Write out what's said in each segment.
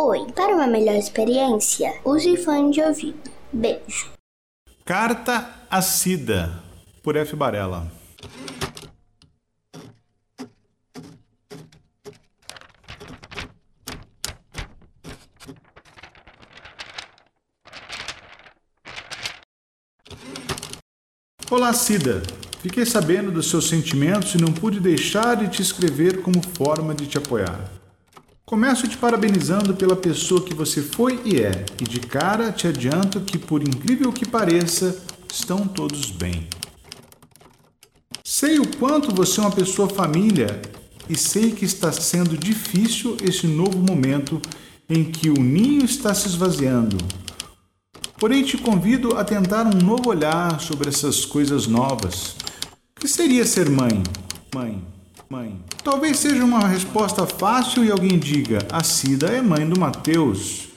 Oi. Para uma melhor experiência, use fone de ouvido. Beijo. Carta a Cida, por F. Barella. Olá, Cida. Fiquei sabendo dos seus sentimentos e não pude deixar de te escrever como forma de te apoiar. Começo te parabenizando pela pessoa que você foi e é, e de cara te adianto que, por incrível que pareça, estão todos bem. Sei o quanto você é uma pessoa família e sei que está sendo difícil esse novo momento em que o ninho está se esvaziando, Porém, te convido a tentar um novo olhar sobre essas coisas novas. O que seria ser mãe? Mãe, mãe. Talvez seja uma resposta fácil e alguém diga: a Cida é mãe do Mateus.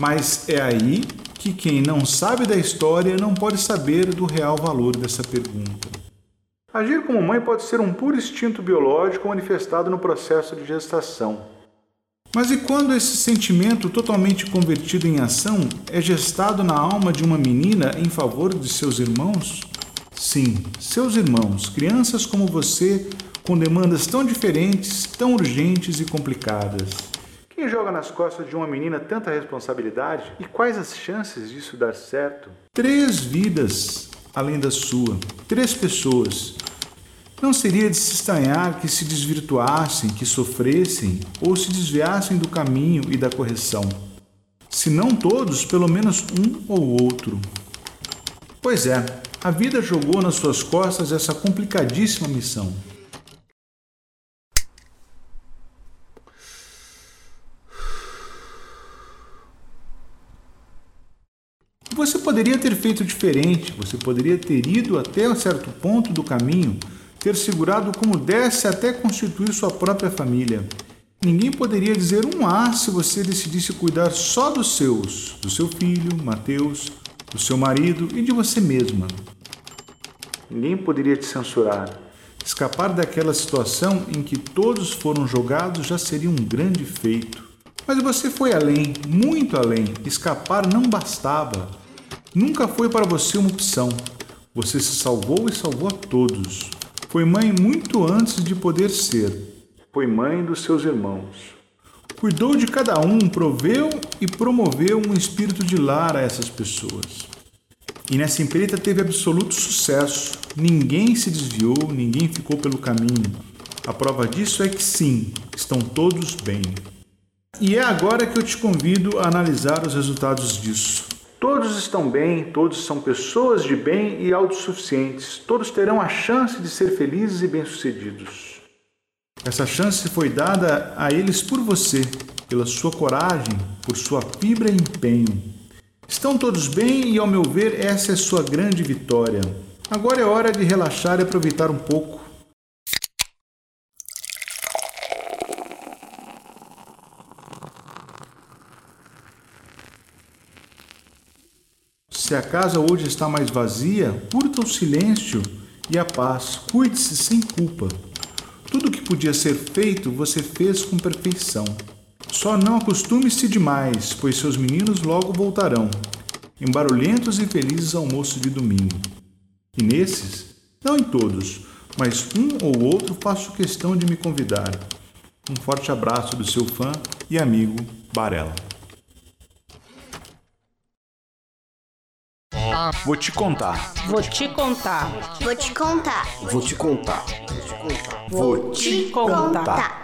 Mas é aí que quem não sabe da história não pode saber do real valor dessa pergunta. Agir como mãe pode ser um puro instinto biológico manifestado no processo de gestação. Mas e quando esse sentimento totalmente convertido em ação é gestado na alma de uma menina em favor de seus irmãos? Sim, seus irmãos, crianças como você, com demandas tão diferentes, tão urgentes e complicadas. Quem joga nas costas de uma menina tanta responsabilidade? E quais as chances disso dar certo? Três vidas além da sua, três pessoas não seria de se estranhar que se desvirtuassem, que sofressem ou se desviassem do caminho e da correção. Se não todos, pelo menos um ou outro. Pois é, a vida jogou nas suas costas essa complicadíssima missão. Você poderia ter feito diferente, você poderia ter ido até um certo ponto do caminho ter segurado como desse até constituir sua própria família. Ninguém poderia dizer um A se você decidisse cuidar só dos seus, do seu filho, Mateus, do seu marido e de você mesma. Ninguém poderia te censurar. Escapar daquela situação em que todos foram jogados já seria um grande feito. Mas você foi além, muito além. Escapar não bastava. Nunca foi para você uma opção. Você se salvou e salvou a todos. Foi mãe muito antes de poder ser. Foi mãe dos seus irmãos. Cuidou de cada um, proveu e promoveu um espírito de lar a essas pessoas. E nessa empreita teve absoluto sucesso. Ninguém se desviou, ninguém ficou pelo caminho. A prova disso é que sim, estão todos bem. E é agora que eu te convido a analisar os resultados disso. Todos estão bem, todos são pessoas de bem e autossuficientes, todos terão a chance de ser felizes e bem-sucedidos. Essa chance foi dada a eles por você, pela sua coragem, por sua fibra e empenho. Estão todos bem e, ao meu ver, essa é sua grande vitória. Agora é hora de relaxar e aproveitar um pouco Se a casa hoje está mais vazia, curta o silêncio e a paz. Cuide-se sem culpa. Tudo o que podia ser feito, você fez com perfeição. Só não acostume-se demais, pois seus meninos logo voltarão, em barulhentos e felizes almoços de domingo. E nesses, não em todos, mas um ou outro faço questão de me convidar. Um forte abraço do seu fã e amigo Barella. Vou te contar. Vou te contar. Vou te contar. Vou te contar. Vou te contar.